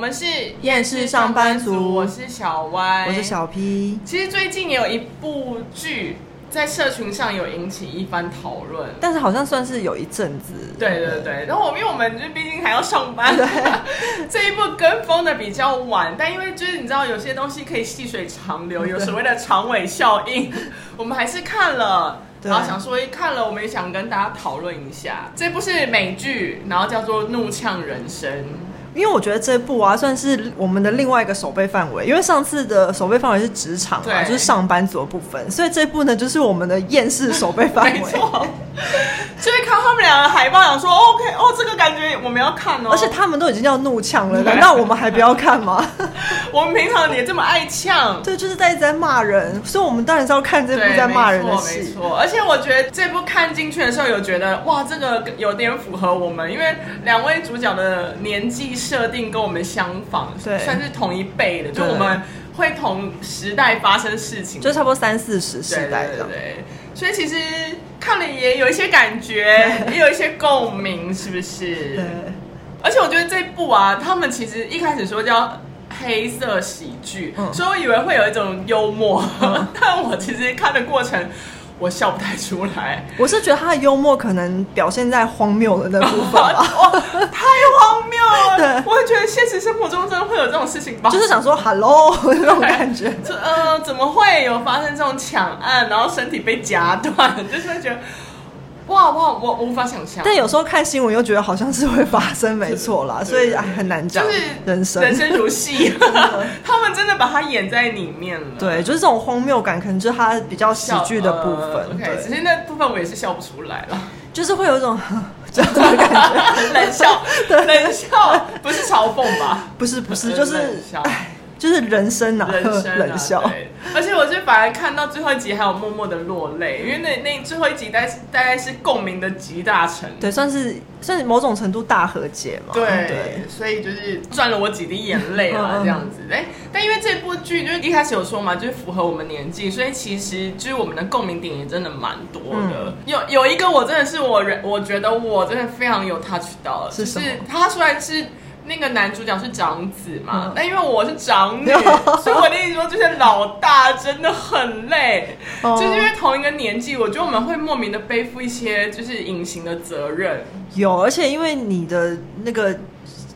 们是厌世上班族，我是小歪，我是小 P。其实最近也有一部剧在社群上有引起一番讨论，但是好像算是有一阵子。对对对，然后我们因为我们就毕竟还要上班，对 这一部跟风的比较晚，但因为就是你知道有些东西可以细水长流，有所谓的长尾效应，我们还是看了。然后想说，一看了，我们也想跟大家讨论一下。这部是美剧，然后叫做《怒呛人生》。因为我觉得这部啊，算是我们的另外一个守备范围。因为上次的守备范围是职场嘛，就是上班族的部分，所以这部呢，就是我们的厌世守备范围。没错。就是看他们两个海报，想说 OK 哦，这个感觉我们要看哦。而且他们都已经要怒呛了，难道我们还不要看吗？我们平常也这么爱呛，对，就是在一直在骂人，所以我们当然是要看这部在骂人的戏。没错，而且我觉得这部看进去的时候，有觉得哇，这个有点符合我们，因为两位主角的年纪设定跟我们相仿，对，算是同一辈的，就我们会同时代发生事情，就差不多三四十世代的。对，所以其实看了也有一些感觉，也有一些共鸣，是不是？对。而且我觉得这部啊，他们其实一开始说叫。黑色喜剧，嗯、所以我以为会有一种幽默，嗯、但我其实看的过程，我笑不太出来。我是觉得他的幽默可能表现在荒谬的那部分 太荒谬了。对，我也觉得现实生活中真的会有这种事情吧，就是想说 “hello” 那种感觉。呃，怎么会有发生这种抢案，然后身体被夹断，就是会觉得。哇哇，我无法想象。但有时候看新闻又觉得好像是会发生，没错啦，所以哎很难讲。就是人生，人生如戏，他们真的把它演在里面了。对，就是这种荒谬感，可能就是他比较喜剧的部分。OK，只是那部分我也是笑不出来了，就是会有一种这样的感觉，冷笑，冷笑，不是嘲讽吧？不是，不是，就是哎。就是人生啊，人生啊冷笑。对，而且我是反而看到最后一集还有默默的落泪，因为那那最后一集大概是大概是共鸣的集大成，对，算是算是某种程度大和解嘛。对，对所以就是赚了我几滴眼泪了这样子。哎，但因为这部剧就是一开始有说嘛，就是符合我们年纪，所以其实就是我们的共鸣点也真的蛮多的。嗯、有有一个我真的是我人，我觉得我真的非常有 touch 到，是？就是他虽然是。那个男主角是长子嘛？但因为我是长女，所以我的意思说，就是老大真的很累，就是因为同一个年纪，我觉得我们会莫名的背负一些就是隐形的责任。有，而且因为你的那个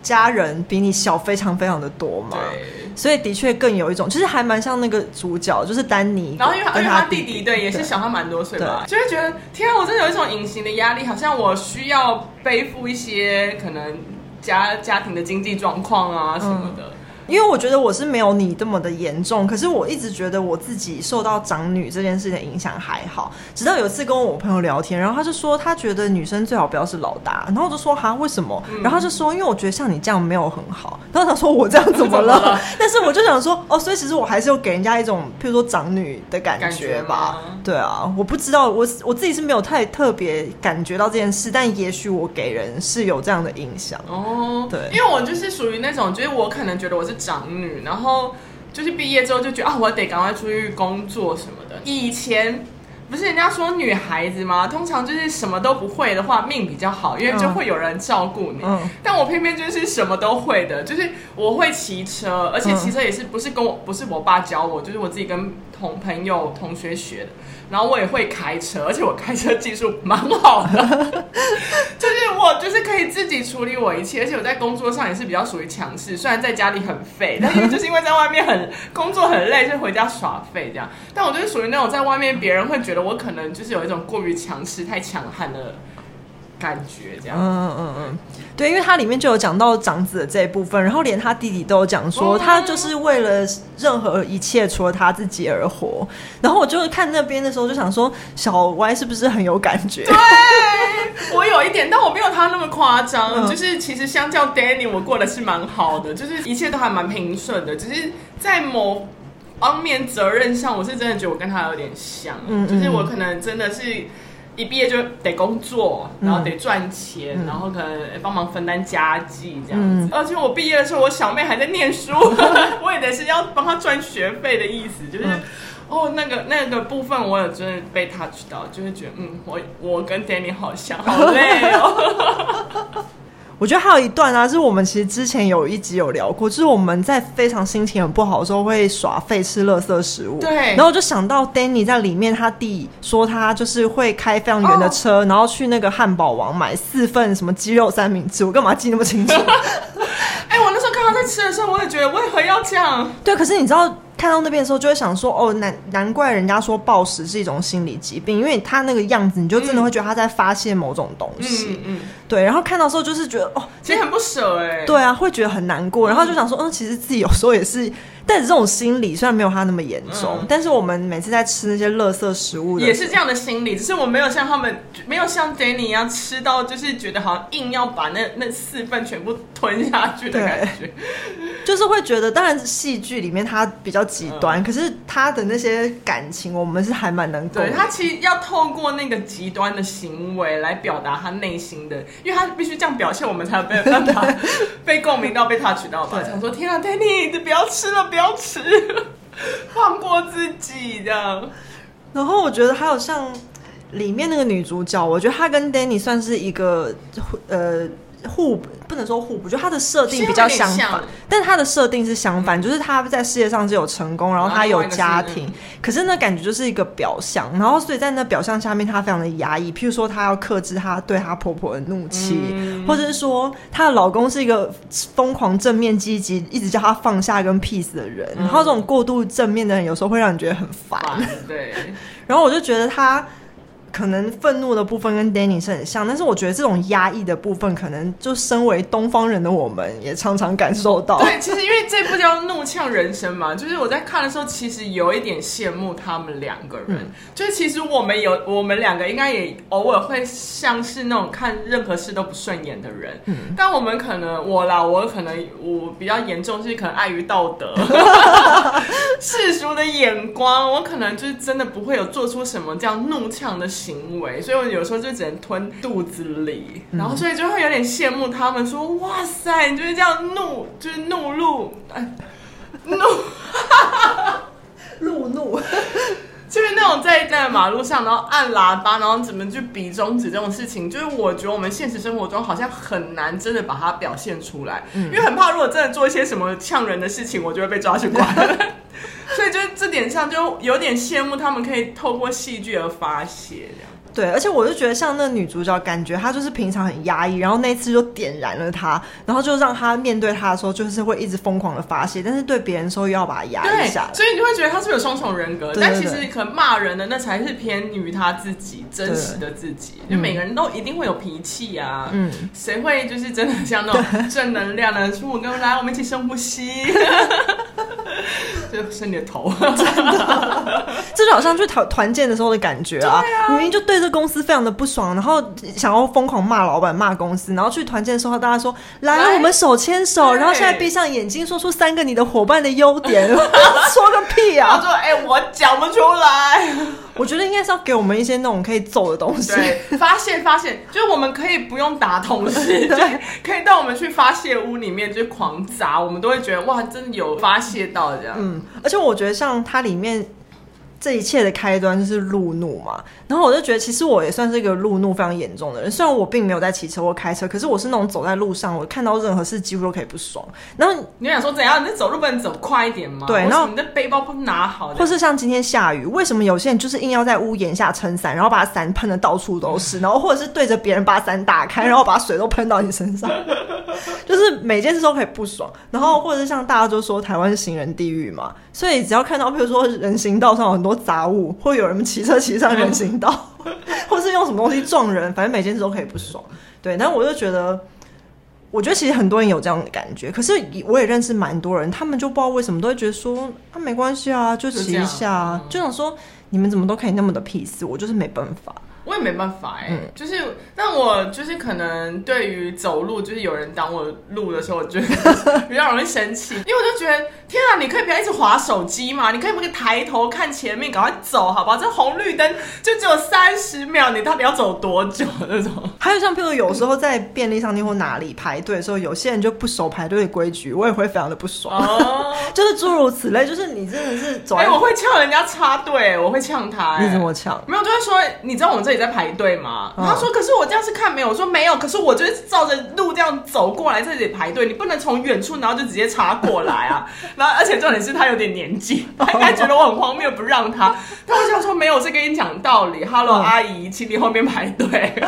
家人比你小非常非常的多嘛，对，所以的确更有一种，其实还蛮像那个主角，就是丹尼，然后因为他因为他弟弟对也是小他蛮多岁吧，就会觉得天啊，我真的有一种隐形的压力，好像我需要背负一些可能。家家庭的经济状况啊什么的。嗯因为我觉得我是没有你这么的严重，可是我一直觉得我自己受到长女这件事情的影响还好。直到有一次跟我朋友聊天，然后他就说他觉得女生最好不要是老大，然后我就说哈为什么？然后他就说因为我觉得像你这样没有很好。然后他说我这样怎么了？但是我就想说哦，所以其实我还是有给人家一种譬如说长女的感觉吧。对啊，我不知道我我自己是没有太特别感觉到这件事，但也许我给人是有这样的印象哦。对，因为我就是属于那种，就是我可能觉得我是。长女，然后就是毕业之后就觉得啊，我得赶快出去工作什么的。以前不是人家说女孩子吗？通常就是什么都不会的话，命比较好，因为就会有人照顾你。嗯，但我偏偏就是什么都会的，就是我会骑车，而且骑车也是不是跟我不是我爸教我，就是我自己跟同朋友同学学的。然后我也会开车，而且我开车技术蛮好的，就是我就是可以自己处理我一切，而且我在工作上也是比较属于强势，虽然在家里很废，但是就是因为在外面很工作很累，就回家耍废这样。但我就是属于那种在外面别人会觉得我可能就是有一种过于强势、太强悍的。感觉这样，嗯嗯嗯，对，因为它里面就有讲到长子的这一部分，然后连他弟弟都有讲说，他就是为了任何一切除了他自己而活。然后我就看那边的时候，就想说，小歪是不是很有感觉？对，我有一点，但我没有他那么夸张。就是其实相较 Danny，我过得是蛮好的，就是一切都还蛮平顺的。只是在某方面责任上，我是真的觉得我跟他有点像，嗯嗯，就是我可能真的是。一毕业就得工作，然后得赚钱，嗯、然后可能帮忙分担家计这样子。嗯、而且我毕业的时候，我小妹还在念书，我也得是要帮她赚学费的意思，就是、嗯、哦，那个那个部分我有真的被 touch 到，就会觉得嗯，我我跟 Danny 好像，好累哦。我觉得还有一段啊，就是我们其实之前有一集有聊过，就是我们在非常心情很不好的时候会耍废吃垃圾食物。对。然后我就想到 Danny 在里面，他弟说他就是会开非常远的车，哦、然后去那个汉堡王买四份什么鸡肉三明治。我干嘛记那么清楚？哎、欸，我那时候看他在吃的时候，我也觉得为何要这样？对，可是你知道。看到那边的时候，就会想说：“哦，难难怪人家说暴食是一种心理疾病，因为他那个样子，你就真的会觉得他在发泄某种东西。嗯”嗯，对。然后看到时候，就是觉得哦，其实很不舍哎、欸。对啊，会觉得很难过，然后就想说：“嗯，其实自己有时候也是。”但是这种心理虽然没有他那么严重，嗯，但是我们每次在吃那些垃圾食物的，也是这样的心理，只是我没有像他们，没有像 Danny 一样吃到，就是觉得好像硬要把那那四份全部吞下去的感觉，就是会觉得，当然戏剧里面他比较极端，嗯，可是他的那些感情，我们是还蛮能懂。对，他其实要透过那个极端的行为来表达他内心的，因为他必须这样表现，我们才有办法 被共鸣到，被他取到吧。想说天啊，Danny，你不要吃了。不要吃，放过自己的。然后我觉得还有像里面那个女主角，我觉得她跟 Danny 算是一个呃。互不能说互补，我觉得他的设定比较相反，像但是他的设定是相反，嗯、就是他在事业上是有成功，然后他有家庭，可是那感觉就是一个表象，然后所以在那表象下面，他非常的压抑。譬如说，他要克制他对他婆婆的怒气，嗯、或者是说，她的老公是一个疯狂正面积极，一直叫她放下跟 peace 的人，嗯、然后这种过度正面的人，有时候会让你觉得很烦。对，然后我就觉得他。可能愤怒的部分跟 Danny 是很像，但是我觉得这种压抑的部分，可能就身为东方人的我们也常常感受到。对，其实因为这部叫《怒呛人生》嘛，就是我在看的时候，其实有一点羡慕他们两个人。嗯、就是其实我们有，我们两个应该也偶尔会像是那种看任何事都不顺眼的人。嗯。但我们可能我啦，我可能我比较严重，是可能碍于道德、世俗的眼光，我可能就是真的不会有做出什么这样怒呛的事。行为，所以我有时候就只能吞肚子里，嗯、然后所以就会有点羡慕他们说，说哇塞，你就是这样怒，就是怒路，哎，怒，路怒，就是那种在在马路上，然后按喇叭，然后怎么去比中指这种事情，就是我觉得我们现实生活中好像很难真的把它表现出来，嗯、因为很怕如果真的做一些什么呛人的事情，我就会被抓去关。所以就这点上就有点羡慕他们可以透过戏剧而发泄这样。对，而且我就觉得像那女主角，感觉她就是平常很压抑，然后那次就点燃了她，然后就让她面对她的时候，就是会一直疯狂的发泄，但是对别人的时候又要把她压一下。所以你就会觉得她是有双重人格？对对对，但其实可能骂人的那才是偏于她自己真实的自己。就每个人都一定会有脾气啊，嗯，谁会就是真的像那种正能量的？说我跟来，我们一起深呼吸。就是你的头，真的，这就好像去团团建的时候的感觉啊！啊明明就对这公司非常的不爽，然后想要疯狂骂老板、骂公司，然后去团建的时候，大家说：“来，来我们手牵手。”然后现在闭上眼睛，说出三个你的伙伴的优点，说个屁啊！说：“哎、欸，我讲不出来。”我觉得应该是要给我们一些那种可以揍的东西，对，发泄发泄，就是我们可以不用打同事，对，可以带我们去发泄屋里面就狂砸，我们都会觉得哇，真的有发泄到这样。嗯，而且我觉得像它里面。这一切的开端就是路怒嘛，然后我就觉得，其实我也算是一个路怒非常严重的人。虽然我并没有在骑车或开车，可是我是那种走在路上，我看到任何事几乎都可以不爽。然后你想说怎样？你走路不能走快一点吗？对，然后你的背包不拿好，或是像今天下雨，为什么有些人就是硬要在屋檐下撑伞，然后把伞喷的到处都是，然后或者是对着别人把伞打开，然后把水都喷到你身上，就是每件事都可以不爽。然后或者是像大家都说台湾是行人地狱嘛，所以只要看到比如说人行道上有很多。杂物，或有人骑车骑上人行道，或是用什么东西撞人，反正每件事都可以不爽。对，但我就觉得，我觉得其实很多人有这样的感觉。可是我也认识蛮多人，他们就不知道为什么都会觉得说啊，没关系啊，就骑一下啊，就，就想说你们怎么都可以那么的 peace，我就是没办法。我也没办法哎、欸，嗯、就是，但我就是可能对于走路，就是有人挡我路的时候，我觉得 比较容易生气，因为我就觉得，天啊，你可以不要一直划手机嘛，你可以不可以抬头看前面，赶快走，好不好？这红绿灯就只有三十秒，你到底要走多久那种？还有像譬如有时候在便利商店或哪里排队的时候，有些人就不守排队的规矩，我也会非常的不爽。哦，就是诸如此类，就是你真的是走，哎、欸，我会呛人家插队，我会呛他、欸，你怎么呛？没有，就是说，你知道我们这。在排队吗？他说：“可是我这这样是看没有，我说没有，可是我就是照着路这样走过来这里排队，你不能从远处然后就直接插过来啊。然后而且重点是他有点年纪，他应该觉得我很荒谬，不让他。但我想说没有，是跟你讲道理。Hello，阿姨，请你后面排队。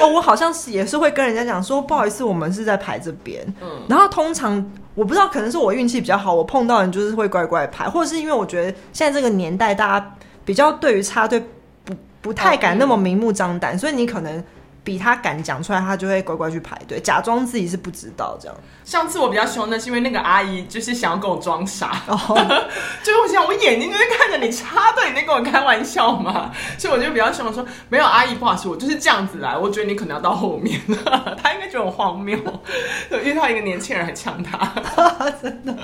哦，我好像是也是会跟人家讲说，不好意思，我们是在排这边。嗯，然后通常我不知道，可能是我运气比较好，我碰到人就是会乖乖排，或者是因为我觉得现在这个年代大家比较对于插队不不太敢那么明目张胆，所以你可能。比他敢讲出来，他就会乖乖去排队，假装自己是不知道这样。上次我比较凶的是因为那个阿姨就是想要跟我装傻，哦、就是我想我眼睛就是看着你插队，你在跟我开玩笑嘛，所以我就比较凶的说，没有阿姨，不好意思，我就是这样子来，我觉得你可能要到后面，他应该觉得我荒谬，遇到一个年轻人还呛他，真的。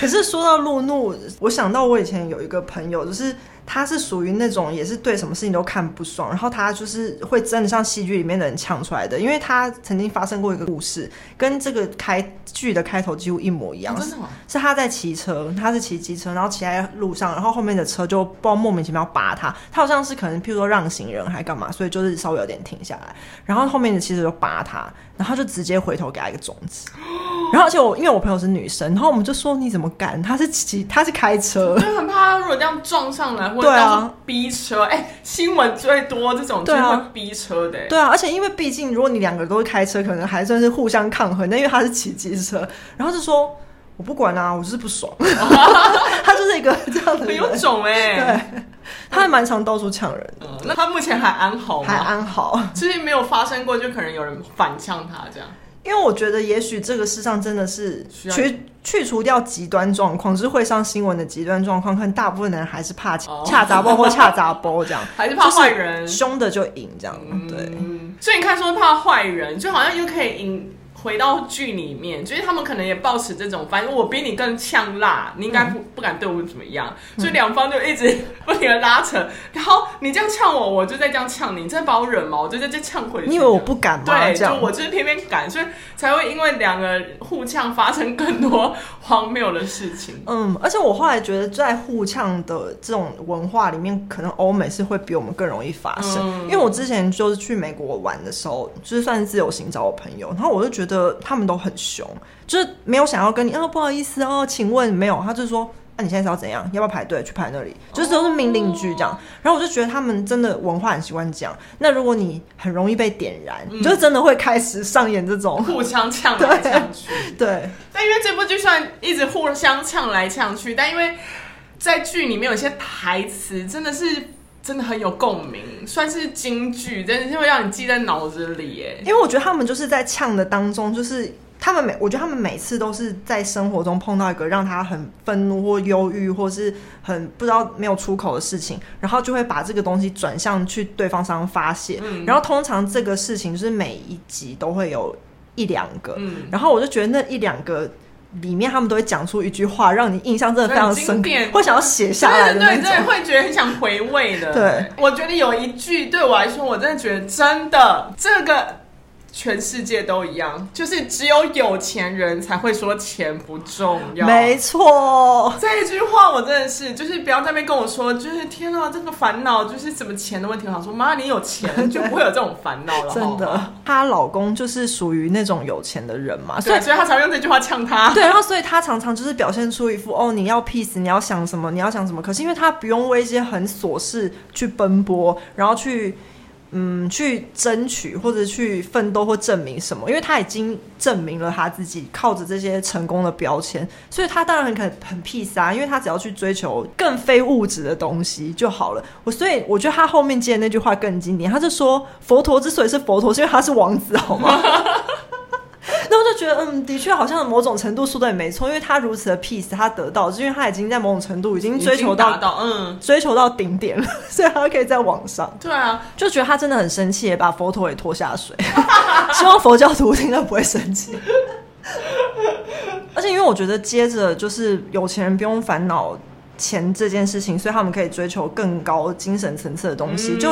可是说到路怒，我想到我以前有一个朋友，就是。他是属于那种也是对什么事情都看不爽，然后他就是会真的像戏剧里面的人呛出来的，因为他曾经发生过一个故事，跟这个开剧的开头几乎一模一样。哦、是，是他在骑车，他是骑机车，然后骑在路上，然后后面的车就不知道莫名其妙扒他，他好像是可能譬如说让行人还干嘛，所以就是稍微有点停下来，然后后面的骑车就扒他，然后就直接回头给他一个中指。然后而且我因为我朋友是女生，然后我们就说你怎么敢？他是骑他是开车，就很怕他如果这样撞上来。对啊，逼车哎、欸，新闻最多这种就是逼车的、欸对啊。对啊，而且因为毕竟如果你两个都是开车，可能还算是互相抗衡。那因为他是骑机车，然后就说我不管啊，我就是不爽。他就是一个这样的很有种哎、欸，对，他还蛮常到处抢人、嗯。那他目前还安好吗？还安好，最近没有发生过，就可能有人反呛他这样。因为我觉得，也许这个世上真的是去去除掉极端状况，就是会上新闻的极端状况，可能大部分人还是怕恰杂波或恰杂波这样，还是怕坏人，凶的就赢这样。对，所以你看，说怕坏人，就好像又可以赢。回到剧里面，就是他们可能也抱持这种，反正我比你更呛辣，你应该不、嗯、不敢对我怎么样，所以两方就一直不停的拉扯。然后你这样呛我，我就在这样呛你，你在把我惹毛，我就在这呛回去。你以为我不敢吗？对，就我就是偏偏敢，所以才会因为两个互呛发生更多荒谬的事情。嗯，而且我后来觉得，在互呛的这种文化里面，可能欧美是会比我们更容易发生。嗯、因为我之前就是去美国玩的时候，就是算是自由行找我朋友，然后我就觉得。的他们都很凶，就是没有想要跟你哦，不好意思哦，请问没有，他就说，那、啊、你现在是要怎样？要不要排队去排那里？就是都是命令句这样。然后我就觉得他们真的文化很习惯讲。那如果你很容易被点燃，嗯、你就真的会开始上演这种互相呛来呛去。对，但因为这部剧算一直互相呛来呛去，但因为在剧里面有些台词真的是。真的很有共鸣，算是金句，真的是会让你记在脑子里耶。因为我觉得他们就是在呛的当中，就是他们每，我觉得他们每次都是在生活中碰到一个让他很愤怒或忧郁，或是很不知道没有出口的事情，然后就会把这个东西转向去对方身上发泄。嗯，然后通常这个事情就是每一集都会有一两个，嗯，然后我就觉得那一两个。里面他们都会讲出一句话，让你印象真的非常深刻，会想要写下来的那种，对对对，会觉得很想回味的。对，我觉得有一句对我来说，我真的觉得真的这个。全世界都一样，就是只有有钱人才会说钱不重要。没错，这一句话我真的是，就是不要在那边跟我说，就是天啊，这个烦恼就是什么钱的问题。我想说，妈，你有钱就不会有这种烦恼了。真的，她老公就是属于那种有钱的人嘛，所以所以她常用这句话呛他。对，然后所以她常常就是表现出一副哦，你要 peace，你要想什么，你要想什么。可是因为他不用为一些很琐事去奔波，然后去。嗯，去争取或者去奋斗或证明什么？因为他已经证明了他自己，靠着这些成功的标签，所以他当然很很很 peace 啊，因为他只要去追求更非物质的东西就好了。我所以我觉得他后面接的那句话更经典，他就说佛陀之所以是佛陀，是因为他是王子，好吗？嗯，的确好像某种程度说的也没错，因为他如此的 peace，他得到，是因为他已经在某种程度已经追求到，到嗯，追求到顶点了，所以他可以在网上。对啊，就觉得他真的很生气，把佛陀也拖下水。希望佛教徒听了不会生气。而且因为我觉得，接着就是有钱人不用烦恼钱这件事情，所以他们可以追求更高精神层次的东西。嗯、就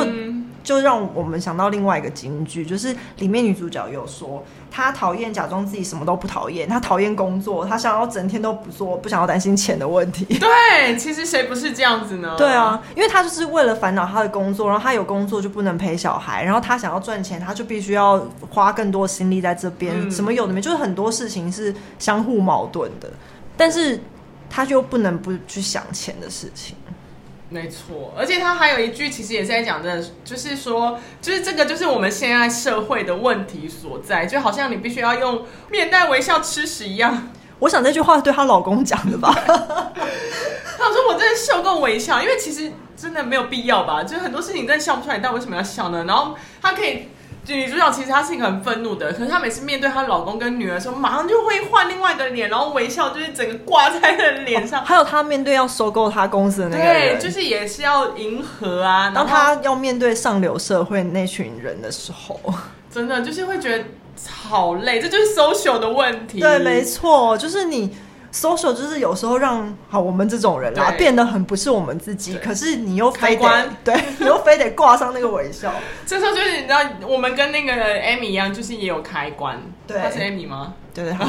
就让我们想到另外一个金句，就是里面女主角有说，她讨厌假装自己什么都不讨厌，她讨厌工作，她想要整天都不做，不想要担心钱的问题。对，其实谁不是这样子呢？对啊，因为她就是为了烦恼她的工作，然后她有工作就不能陪小孩，然后她想要赚钱，她就必须要花更多心力在这边，嗯、什么有的没，就是很多事情是相互矛盾的，但是她就不能不去想钱的事情。没错，而且他还有一句，其实也是在讲的，就是说，就是这个就是我们现在社会的问题所在，就好像你必须要用面带微笑吃屎一样。我想这句话是对她老公讲的吧？他说我真的受够微笑，因为其实真的没有必要吧，就是很多事情真的笑不出来，你到底为什么要笑呢？然后他可以。女主角其实她是一个很愤怒的，可是她每次面对她老公跟女儿的时候，马上就会换另外一个脸，然后微笑就是整个挂在她的脸上。还有她面对要收购她公司的那个人，对，就是也是要迎合啊。当她要面对上流社会那群人的时候，真的就是会觉得好累，这就是 social 的问题。对，没错，就是你。Social 就是有时候让好我们这种人啦变得很不是我们自己，可是你又非得对，你又非得挂上那个微笑。这时候就是你知道，我们跟那个 Amy 一样，就是也有开关。对，他是 Amy 吗？对对。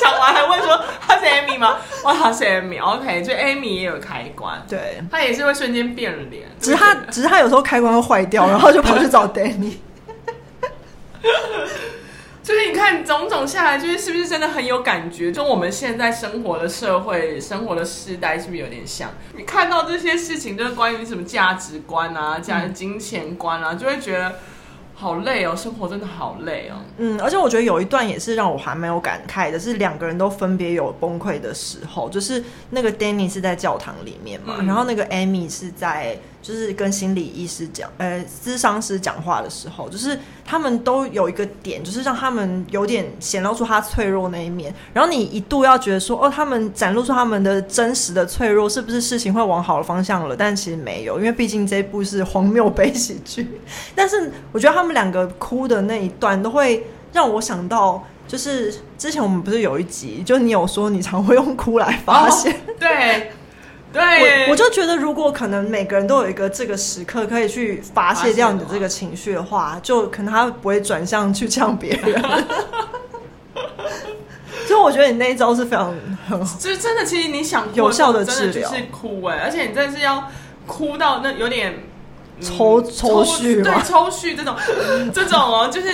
讲完还问说他是 Amy 吗？哇，他是 Amy。OK，就 Amy 也有开关，对，他也是会瞬间变脸。只是他，只是他有时候开关会坏掉，然后就跑去找 Danny。就是你看，种种下来，就是是不是真的很有感觉？就我们现在生活的社会、生活的时代，是不是有点像？你看到这些事情，就是关于什么价值观啊、价值金钱观啊，就会觉得。好累哦，生活真的好累哦。嗯，而且我觉得有一段也是让我还蛮有感慨的，是两个人都分别有崩溃的时候。就是那个 Danny 是在教堂里面嘛，嗯、然后那个 Amy 是在就是跟心理医师讲，呃，咨商师讲话的时候，就是他们都有一个点，就是让他们有点显露出他脆弱那一面。然后你一度要觉得说，哦，他们展露出他们的真实的脆弱，是不是事情会往好的方向了？但其实没有，因为毕竟这一部是荒谬悲喜剧。但是我觉得他们。两个哭的那一段都会让我想到，就是之前我们不是有一集，就你有说你常会用哭来发泄，哦，对，对，我我就觉得如果可能每个人都有一个这个时刻可以去发泄掉你的这个情绪的话，就可能他不会转向去呛别人。所以我觉得你那一招是非常很，就是真的，其实你想有效的治疗，是哭哎，而且你真的是要哭到那有点。抽抽蓄，对，抽蓄这种，这种哦，就是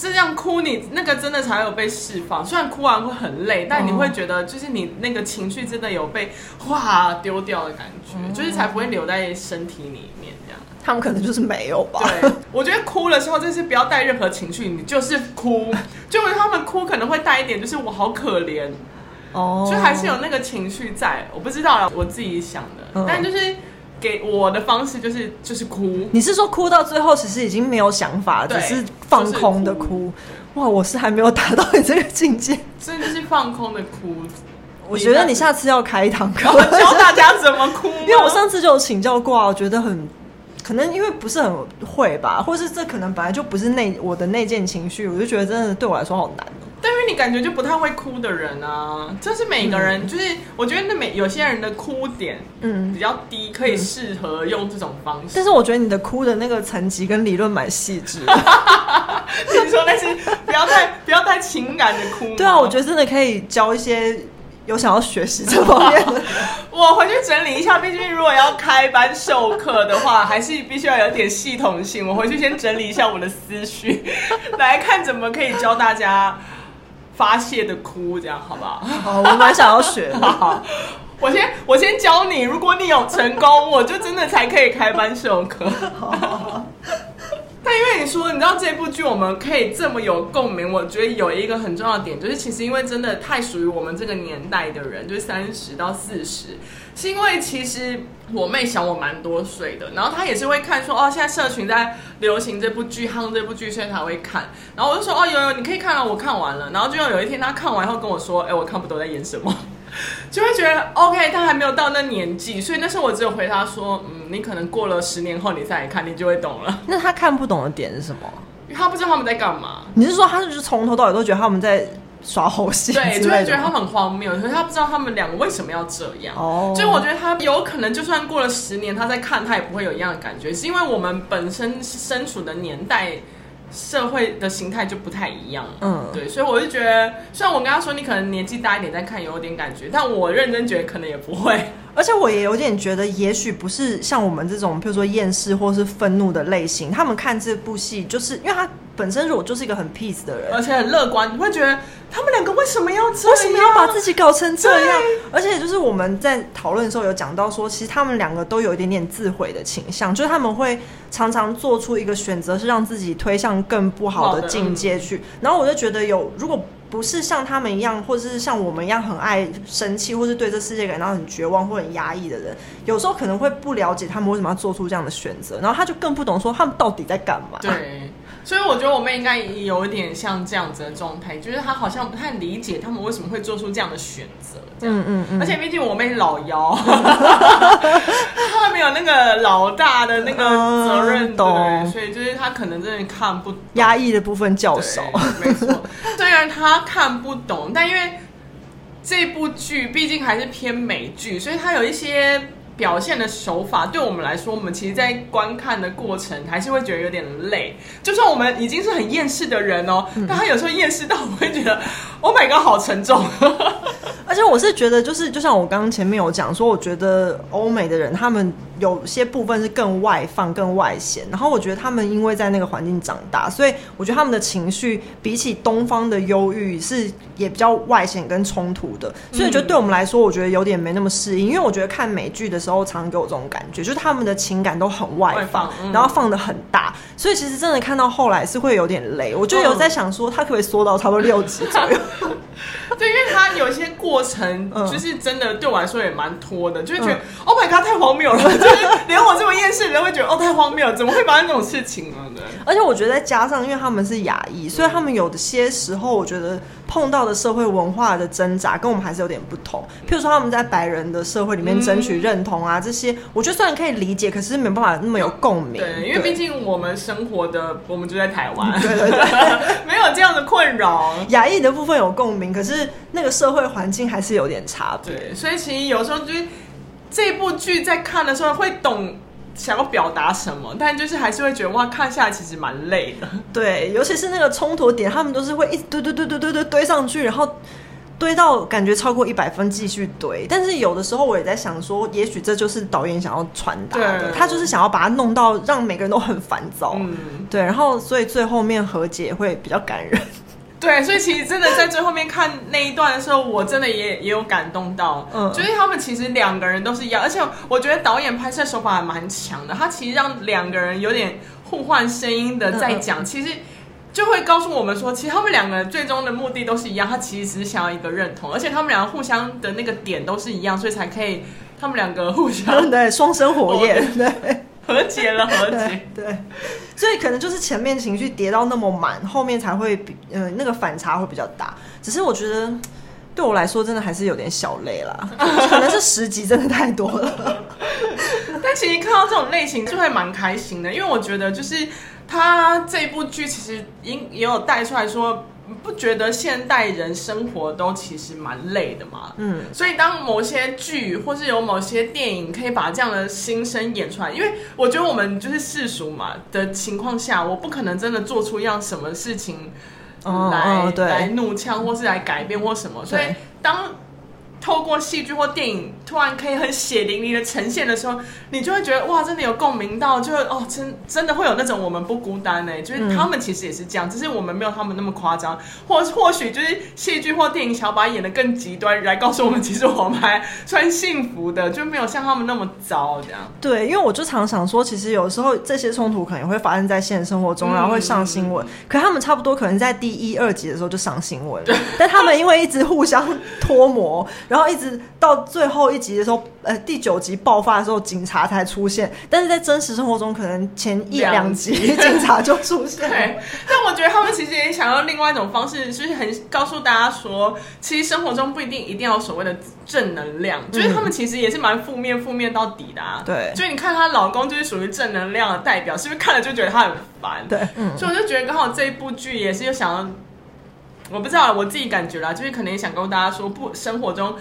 这样哭，你那个真的才有被释放。虽然哭完会很累，但你会觉得，就是你那个情绪真的有被哗丢掉的感觉，嗯、就是才不会留在身体里面这样。他们可能就是没有吧？对，我觉得哭的时候就是不要带任何情绪，你就是哭。就他们哭可能会带一点，就是我好可怜哦，就还是有那个情绪在。我不知道啦，我自己想的，嗯、但就是。给我的方式就是就是哭。你是说哭到最后其实已经没有想法，只是放空的哭？就是、哭哇，我是还没有达到你这个境界，真的是放空的哭。我觉得你下次要开一堂课，教大家怎么哭。因为我上次就有请教过，我觉得很可能因为不是很会吧，或是这可能本来就不是内我的内建情绪，我就觉得真的对我来说好难。但因为你感觉就不太会哭的人啊，这是每个人，嗯、就是我觉得那每有些人的哭点，嗯，比较低，可以适合用这种方式。但是我觉得你的哭的那个层级跟理论蛮细致的。你说那些 不要太不要太情感的哭？对啊，我觉得真的可以教一些有想要学习这方面的。我回去整理一下，毕竟如果要开班授课的话，还是必须要有点系统性。我回去先整理一下我的思绪，来看怎么可以教大家。发泄的哭，这样好不好？好，我蛮想要学的。好，我先我先教你，如果你有成功，我就真的才可以开班授课。但因为你说，你知道这部剧我们可以这么有共鸣，我觉得有一个很重要的点，就是其实因为真的太属于我们这个年代的人，就是三十到四十。是因为其实我妹小我蛮多岁的，然后她也是会看说哦，现在社群在流行这部剧，夯这部剧，所以她会看。然后我就说哦，有有，你可以看了，我看完了。然后就有一天她看完以后跟我说，哎，我看不懂在演什么，就会觉得 OK，她还没有到那年纪，所以那时候我只有回她说，嗯，你可能过了十年后你再来看，你就会懂了。那她看不懂的点是什么？她不知道他们在干嘛。你是说她是就是从头到尾都觉得他们在？耍猴戏，对，就会觉得他很荒谬，可是他不知道他们两个为什么要这样。哦，所以我觉得他有可能，就算过了十年，他再看他也不会有一样的感觉，是因为我们本身身处的年代。社会的形态就不太一样，嗯，对，所以我就觉得，虽然我跟他说你可能年纪大一点再看有点感觉，但我认真觉得可能也不会。而且我也有点觉得，也许不是像我们这种，譬如说厌世或是愤怒的类型，他们看这部戏，就是因为他本身如果就是一个很 peace 的人，而且很乐观，你会觉得他们两个为什么要这样？为什么要把自己搞成这样？而且就是我们在讨论的时候有讲到说，其实他们两个都有一点点自毁的倾向，就是他们会常常做出一个选择，是让自己推向更不好的境界去。嗯、然后我就觉得有如果。不是像他们一样，或者是像我们一样很爱生气，或是对这世界感到很绝望或很压抑的人，有时候可能会不了解他们为什么要做出这样的选择，然后他就更不懂说他们到底在干嘛。对。所以我觉得我妹应该有一点像这样子的状态，就是她好像不太理解他们为什么会做出这样的选择。嗯嗯嗯。而且毕竟我妹是老幺，她没有那个老大的那个责任，对，所以就是她可能真的看不懂，压抑的部分较少。没错，虽然她看不懂，但因为这部剧毕竟还是偏美剧，所以她有一些。表现的手法对我们来说，我们其实，在观看的过程还是会觉得有点累。就算我们已经是很厌世的人哦，嗯、但他有时候厌世到我会觉得，Oh my god，好沉重。而且我是觉得，就是就像我刚刚前面有讲说，我觉得欧美的人他们。有些部分是更外放、更外显，然后我觉得他们因为在那个环境长大，所以我觉得他们的情绪比起东方的忧郁是也比较外显跟冲突的，所以我觉得对我们来说，我觉得有点没那么适应。因为我觉得看美剧的时候，常常给我这种感觉，就是他们的情感都很外放，然后放的很大，所以其实真的看到后来是会有点累。我就有在想说，他可不可以缩到差不多六集左右？对，因为他有一些过程，就是真的对我来说也蛮拖的，就会觉得、嗯、Oh my God，太荒谬了。就是连我这么厌世的人会觉得哦，太荒谬了，怎么会发生这种事情呢？对。而且我觉得再加上，因为他们是亚裔，所以他们有的些时候，我觉得碰到的社会文化的挣扎跟我们还是有点不同。譬如说他们在白人的社会里面争取认同啊，嗯、这些我觉得虽然可以理解，可是没办法那么有共鸣。对，因为毕竟我们生活的，我们就在台湾，对 对对，没有这样的困扰。亚裔的部分有共鸣，可是那个社会环境还是有点差别。对，所以其实有时候就是。这部剧在看的时候会懂想要表达什么，但就是还是会觉得哇，看下来其实蛮累的。对，尤其是那个冲突点，他们都是会一直堆堆堆堆堆堆堆上去，然后堆到感觉超过一百分继续堆。但是有的时候我也在想说，也许这就是导演想要传达的，他就是想要把它弄到让每个人都很烦躁。嗯，对，然后所以最后面和解会比较感人。对，所以其实真的在最后面看那一段的时候，我真的也也有感动到。嗯，就是他们其实两个人都是一样，而且我觉得导演拍摄手法还蛮强的。他其实让两个人有点互换声音的在讲，其实就会告诉我们说，其实他们两个人最终的目的都是一样。他其实只是想要一个认同，而且他们两个互相的那个点都是一样，所以才可以他们两个互相 对双生火焰对。和解了，和解 对，对，所以可能就是前面情绪叠到那么满，后面才会比嗯、呃、那个反差会比较大。只是我觉得对我来说，真的还是有点小累啦，可能是十集真的太多了。但其实看到这种类型就会蛮开心的，因为我觉得就是他这部剧其实也也有带出来说。不觉得现代人生活都其实蛮累的嘛？嗯，所以当某些剧或是有某些电影可以把这样的心声演出来，因为我觉得我们就是世俗嘛的情况下，我不可能真的做出一样什么事情来、哦哦、来怒呛或是来改变或什么，所以当。透过戏剧或电影，突然可以很血淋淋的呈现的时候，你就会觉得哇，真的有共鸣到，就是哦，真真的会有那种我们不孤单呢。就是他们其实也是这样，只是我们没有他们那么夸张，或或许就是戏剧或电影想要把它演的更极端，来告诉我们，其实我们还算幸福的，就没有像他们那么糟这样。对，因为我就常想说，其实有时候这些冲突可能会发生在现实生活中，然后会上新闻，嗯、可他们差不多可能在第一、二集的时候就上新闻 但他们因为一直互相拖磨。然后一直到最后一集的时候，呃，第九集爆发的时候，警察才出现。但是在真实生活中，可能前一两集 警察就出现。对，但我觉得他们其实也想要另外一种方式，就是很告诉大家说，其实生活中不一定一定要有所谓的正能量，嗯、就是他们其实也是蛮负面，负面到底的啊。对，所以你看她老公就是属于正能量的代表，是不是看了就觉得他很烦？对，嗯。所以我就觉得刚好这一部剧也是又想要。我不知道，我自己感觉啦，就是可能也想跟大家说，不，生活中。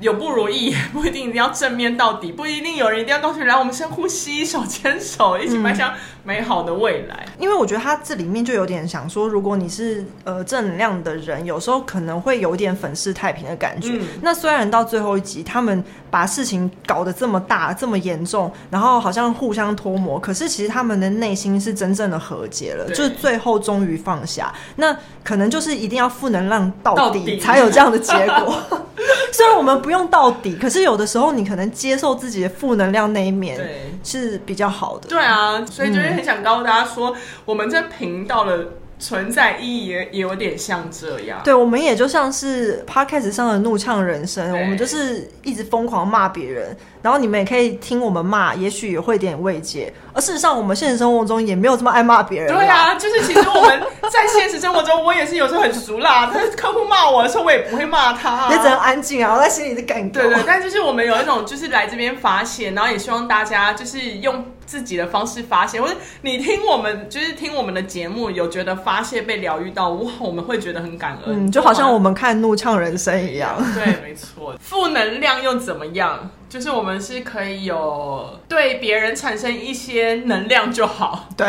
有不如意，不一定一定要正面到底，不一定有人一定要告诉你，来，我们深呼吸，手牵手，一起迈向美好的未来。因为我觉得他这里面就有点想说，如果你是呃正能量的人，有时候可能会有点粉饰太平的感觉。嗯、那虽然到最后一集，他们把事情搞得这么大、这么严重，然后好像互相脱模，可是其实他们的内心是真正的和解了，就是最后终于放下。那可能就是一定要负能量到底，才有这样的结果。虽然我们不用到底，可是有的时候你可能接受自己的负能量那一面，是比较好的。对啊，所以就是很想告诉大家说，嗯、我们这频道的存在意义也也有点像这样。对，我们也就像是 Podcast 上的怒呛人生，我们就是一直疯狂骂别人。然后你们也可以听我们骂，也许也会点慰藉。而事实上，我们现实生活中也没有这么爱骂别人。对啊，就是其实我们在现实生活中，我也是有时候很熟辣。但是客户骂我的时候，我也不会骂他、啊，也只能安静啊，我在心里的感觉。对对，但就是我们有一种，就是来这边发泄，然后也希望大家就是用自己的方式发泄，或者你听我们，就是听我们的节目，有觉得发泄被疗愈到，哇，我们会觉得很感恩。嗯，就好像我们看《怒呛人生》一样。对，没错。负能量又怎么样？就是我们是可以有对别人产生一些能量就好，对，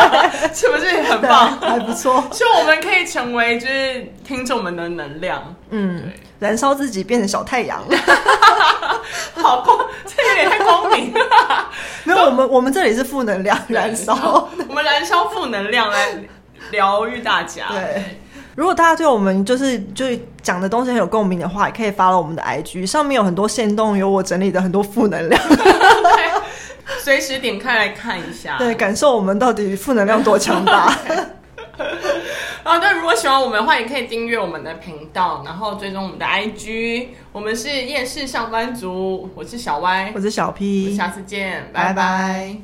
是不是很棒？还不错，就我们可以成为就是听众们的能量，嗯，对。燃烧自己变成小太阳，好光，这有点太光明。了。没有，我们我们这里是负能量燃烧，我们燃烧负能量来疗愈大家，对。如果大家对我们就是就讲的东西很有共鸣的话，也可以 follow 我们的 IG，上面有很多线动，有我整理的很多负能量，随时点开来看一下，对，感受我们到底负能量多强大。啊，那，如果喜欢我们的话，也可以订阅我们的频道，然后追踪我们的 IG。我们是夜市上班族，我是小歪，我是小 P，下次见，拜拜。拜拜。